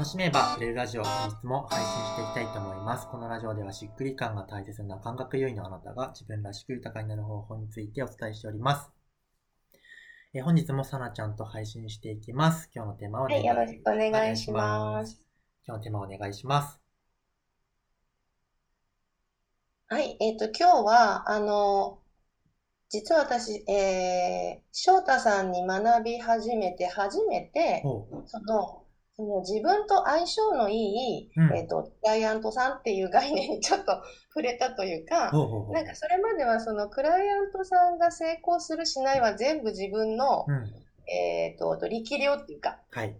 楽しめば売れるラジオ、本日も配信していきたいと思います。このラジオではしっくり感が大切な感覚優位のあなたが自分らしく豊かになる方法についてお伝えしております。えー本日もさなちゃんと配信していきます。今日のテーマをおはい、よろしくお願いします。今日のテーマをお願いします。はい、えっと、今日は、あの、実は私、えー、翔太さんに学び始めて、初めて。その、その自分と相性のいい、うんえっと、クライアントさんっていう概念にちょっと触れたというか、ほう。なんかそれまではそのクライアントさんが成功するしないは全部自分の、うん。えっと、力量っていうか、はい。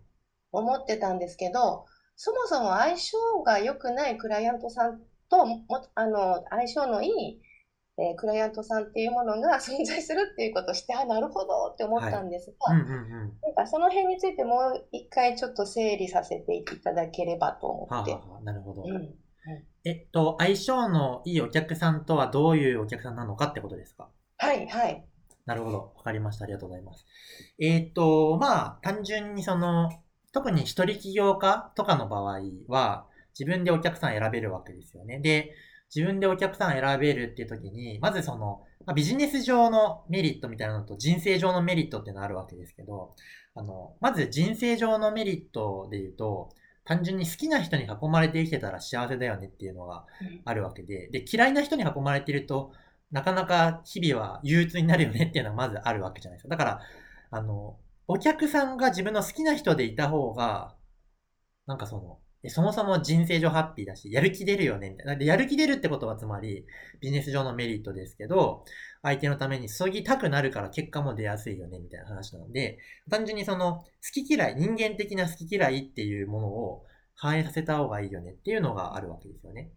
思ってたんですけど、そもそも相性が良くないクライアントさんと、もあの、相性のいい、えークライアントさんっていうものが 存在するっていうことをして、あ、なるほどって思ったんですが、うんうんうん。なんかその辺についてもう一回ちょっと整理させていただければと思って。はあ、はあはあ、なるほど。うん。えっと、相性のいいお客さんとはどういうお客さんなのかってことですか？はい、はい。なるほど。わかりました。ありがとうございます。えっ、と、まあ、単純にその、特に一人起業家とかの場合は、自分でお客さん選べるわけですよね。で、自分でお客さん選べるっていう時に、まずその、まあビジネス上のメリットみたいなのと人生上のメリットっていうのがあるわけですけど、あの、まず人生上のメリットで言うと、単純に好きな人に囲まれて生きてたら幸せだよねっていうのがあるわけで、で、嫌いな人に囲まれていると、なかなか日々は憂鬱になるよねっていうのはまずあるわけじゃないですか。だから、あの、お客さんが自分の好きな人でいた方が、なんかその、えそもそも人生上ハッピーだし、やる気出るよね、みたいな。で、やる気出るってことはつまり、ビジネス上のメリットですけど、相手のために注ぎたくなるから結果も出やすいよね、みたいな話なので、単純にその、好き嫌い、人間的な好き嫌いっていうものを反映させた方がいいよねっていうのがあるわけですよね。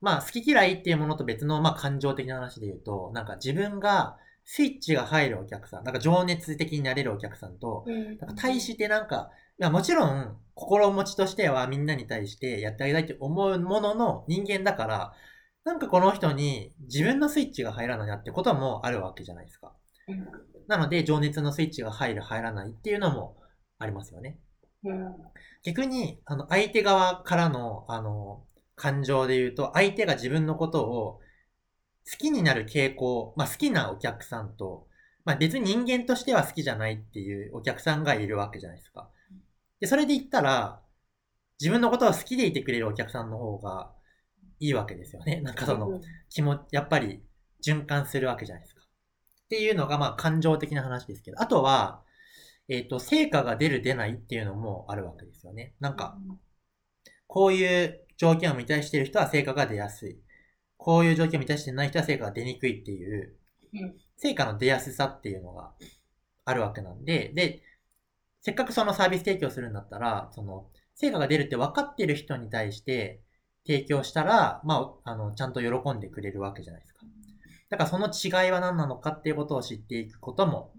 まあ、好き嫌いっていうものと別の、まあ、感情的な話で言うと、なんか自分がスイッチが入るお客さん、なんか情熱的になれるお客さんと、うんなんか対してなんか、いや、もちろん、心持ちとしてはみんなに対してやってあげたいって思うものの人間だから、なんかこの人に自分のスイッチが入らないなってこともあるわけじゃないですか。うんなので、情熱のスイッチが入る、入らないっていうのもありますよね。うん逆に、あの、相手側からの、あの、感情で言うと、相手が自分のことを好きになる傾向、まあ好きなお客さんと、まあ別に人間としては好きじゃないっていうお客さんがいるわけじゃないですか。で、それで言ったら、自分のことを好きでいてくれるお客さんの方がいいわけですよね。なんかその、気も、やっぱり循環するわけじゃないですか。っていうのが、まあ感情的な話ですけど、あとは、えっ、と、成果が出る出ないっていうのもあるわけですよね。なんか、こういう条件を満たしている人は成果が出やすい。こういう条件を満たしてない人は成果が出にくいっていううん、成果の出やすさっていうのがあるわけなんで、で、せっかくそのサービス提供するんだったら、その、成果が出るって分かってる人に対して提供したら、まあ、あの、ちゃんと喜んでくれるわけじゃないですか。だからその違いは何なのかっていうことを知っていくことも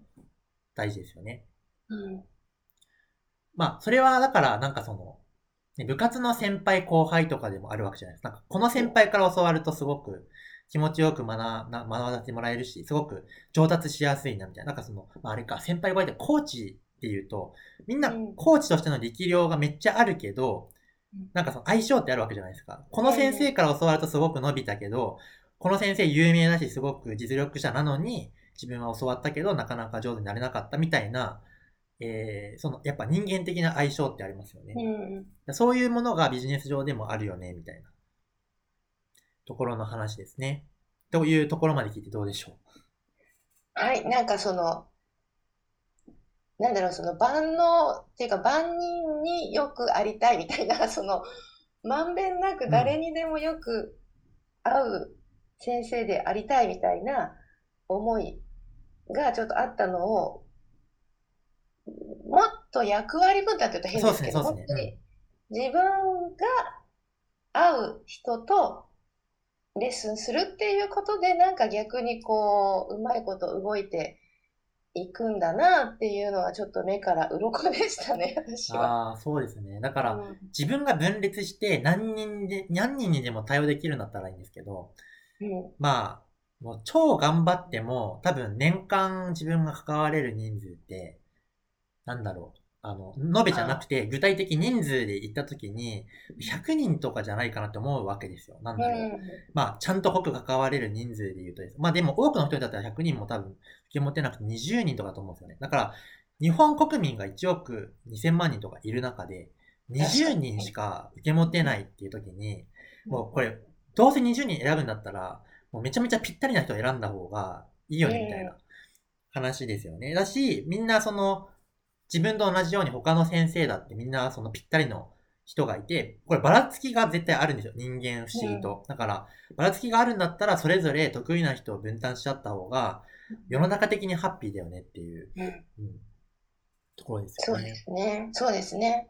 大事ですよね。うんまあ、それはだから、なんかその、ね部活の先輩後輩とかでもあるわけじゃないですか。なんかこの先輩から教わるとすごく気持ちよく学な学ばせてもらえるし、すごく上達しやすいなみたいな。なんかその、まあ、あれか、先輩後輩でコーチっていうと、みんなうんコーチとしての力量がめっちゃあるけどうん、なんかその相性ってあるわけじゃないですか。この先生から教わるとすごく伸びたけど、この先生有名だしすごく実力者なのに、自分は教わったけどなかなか上手になれなかったみたいな、えー、その、やっぱ人間的な相性ってありますよね。うんそういうものがビジネス上でもあるよね、みたいなところの話ですね。というところまで聞いてどうでしょはい、なんかその、なんだろう、その万能っていうか万人によくありたいみたいな、その、まんべんなく誰にでもよく会う先生でありたいみたいな思いがちょっとあったのを、もっと役割分担って言うと変ですけど、ねね。本当に自分が会う人とレッスンするっていうことで、なんか逆にこう、うまいこと動いていくんだなっていうのはちょっと目から鱗でしたね、私う。は。ああ、そうですね。だから、うん自分が分裂して何人で、何人にでも対応できるんだったらいいんですけど、うんまあ、もう超頑張っても、多分年間自分が関われる人数って、なんだろう。あの、延べじゃなくて、具体的人数で言ったときに、100人とかじゃないかなって思うわけですよ。なんだろう。うんまあ、ちゃんと濃く関われる人数で言うとです。まあでも多くの人だったら100人も多分受け持てなくて20人とかだと思うんですよね。だから、日本国民が1億2000万人とかいる中で、20人しか受け持てないっていう時に、もうこれ、どうせ20人選ぶんだったら、もうめちゃめちゃぴったりな人を選んだ方がいいよね、みたいな話ですよね。だし、みんなその、自分と同じように他の先生だってみんなそのぴったりの人がいて、こればらつきが絶対あるんですよ。人間不思議と。だから、ばらつきがあるんだったら、それぞれ得意な人を分担しちゃった方が、世の中的にハッピーだよねっていう、うんうん、ところですよね。そうですね。そうですね。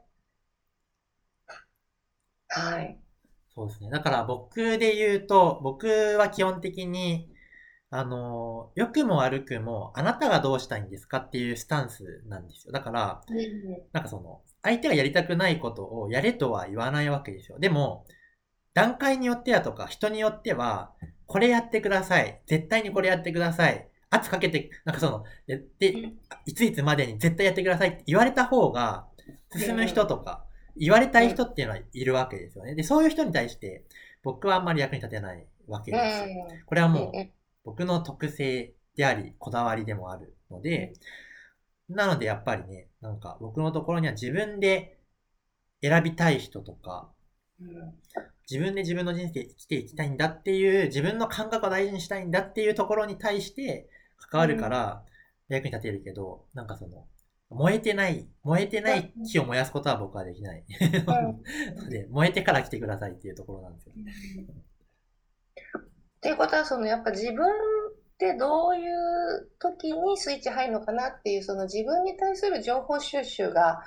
はい。そうですね。だから僕で言うと、僕は基本的に、あの、良くも悪くも、あなたがどうしたいんですかっていうスタンスなんですよ。だから、なんかその、相手がやりたくないことをやれとは言わないわけですよ。でも、段階によってはとか、人によっては、これやってください。絶対にこれやってください。圧かけて、なんかその、で、でいついつまでに絶対やってくださいって言われた方が、進む人とか、言われたい人っていうのはいるわけですよね。で、そういう人に対して、僕はあんまり役に立てないわけうんですよ。これはもう、うん僕の特性であり、こだわりでもあるので、なのでやっぱりね、なんか僕のところには自分で選びたい人とか、うん自分で自分の人生生きていきたいんだっていう、自分の感覚を大事にしたいんだっていうところに対して関わるから役に立てるけど、なんかその、燃えてない、燃えてない木を燃やすことは僕はできない。ので、燃えてから来てくださいっていうところなんですよ。っていうことは、そのやっぱ自分ってどういう時にスイッチ入るのかなっていう、その自分に対する情報収集が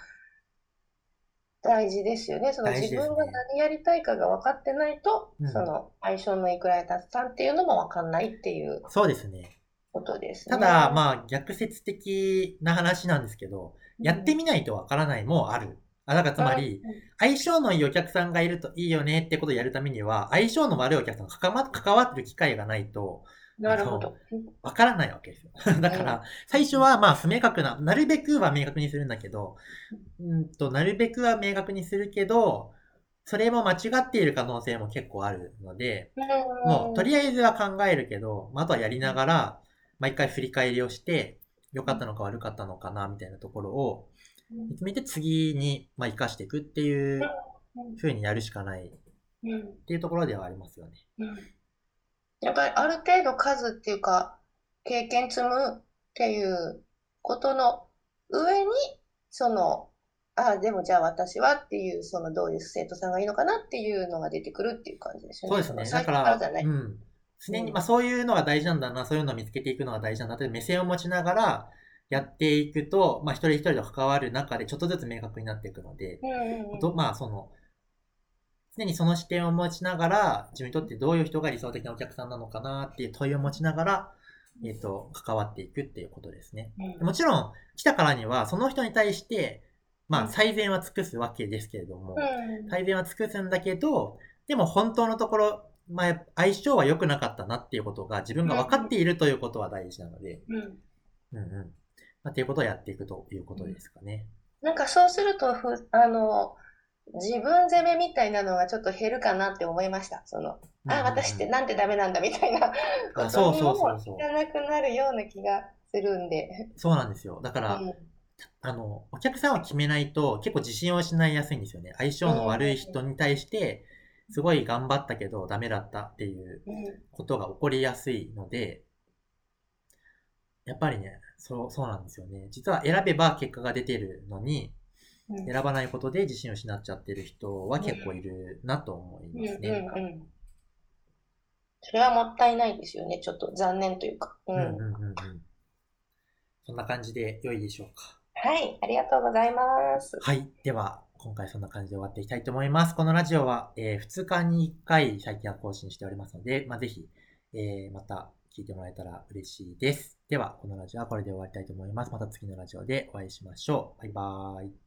大事ですよね。その自分が何やりたいかが分かってないと、うんその相性のいくらいたさんっていうのも分かんないっていうそうですね。ことですね。ただ、まあ逆説的な話なんですけど、やってみないとわからないもある。あ、だからつまり、相性のいいお客さんがいるといいよねってことをやるためには、相性の悪いお客さんが関わ関わってる機会がないと、なるほど。わからないわけですよ。だから、最初はまあ不明確な、なるべくは明確にするんだけど、うんと、なるべくは明確にするけど、それも間違っている可能性も結構あるので、もうとりあえずは考えるけど、まああとはやりながら、毎回振り返りをして、良かったのか悪かったのかな、みたいなところを見つめて次に、まあ、活かしていくっていう風にやるしかないっていうところではありますよね。うんやっぱりある程度数っていうか、経験積むっていうことの上に、その、ああ、でもじゃあ私はっていう、そのどういう生徒さんがいいのかなっていうのが出てくるっていう感じですよね。そうですね。だから。うん。常に、うんまあそういうのが大事なんだな、そういうのを見つけていくのが大事なんだって目線を持ちながらやっていくと、まあ一人一人と関わる中でちょっとずつ明確になっていくので、とまあその、常にその視点を持ちながら、自分にとってどういう人が理想的なお客さんなのかなっていう問いを持ちながら、えっ、と、関わっていくっていうことですね。うん。もちろん、来たからには、その人に対して、まあ、うん。最善は尽くすわけですけれども、うん。最善は尽くすんだけど、でも本当のところ、まあ、相性は良くなかったなっていうことが自分が分かっているということは大事なので、うん。うんうん。まあ、っていうことをやっていくということですかね。なんかそうするとふ、あの、自分責めみたいなのがちょっと減るかなって思いました。その、あ、私ってなんでダメなんだみたいなことあそうにもそうそうそういかなくなるような気がするんで。そうなんですよ。だから、うんあの、お客さんを決めないと結構自信を失いやすいんですよね。相性の悪い人に対して、すごい頑張ったけどダメだったっていううんことが起こりやすいので、やっぱりね、そう、そうなんですよね。実は選べば結果が出てるのに、うん選ばないことで自信を失っちゃってる人は結構いるなと思いうんますね。うんうんそれはもったいないですよね。ちょっと残念というか。ううんんうんうんうん。そんな感じで良いでしょうか。はい、ありがとうございます。はい。では、今回そんな感じで終わっていきたいと思います。このラジオは、えー2日に1回最近は更新しておりますので、まあ、ぜひ、えーまた聞いてもらえたら嬉しいです。では、このラジオはこれで終わりたいと思います。また次のラジオでお会いしましょう。バイバーイ。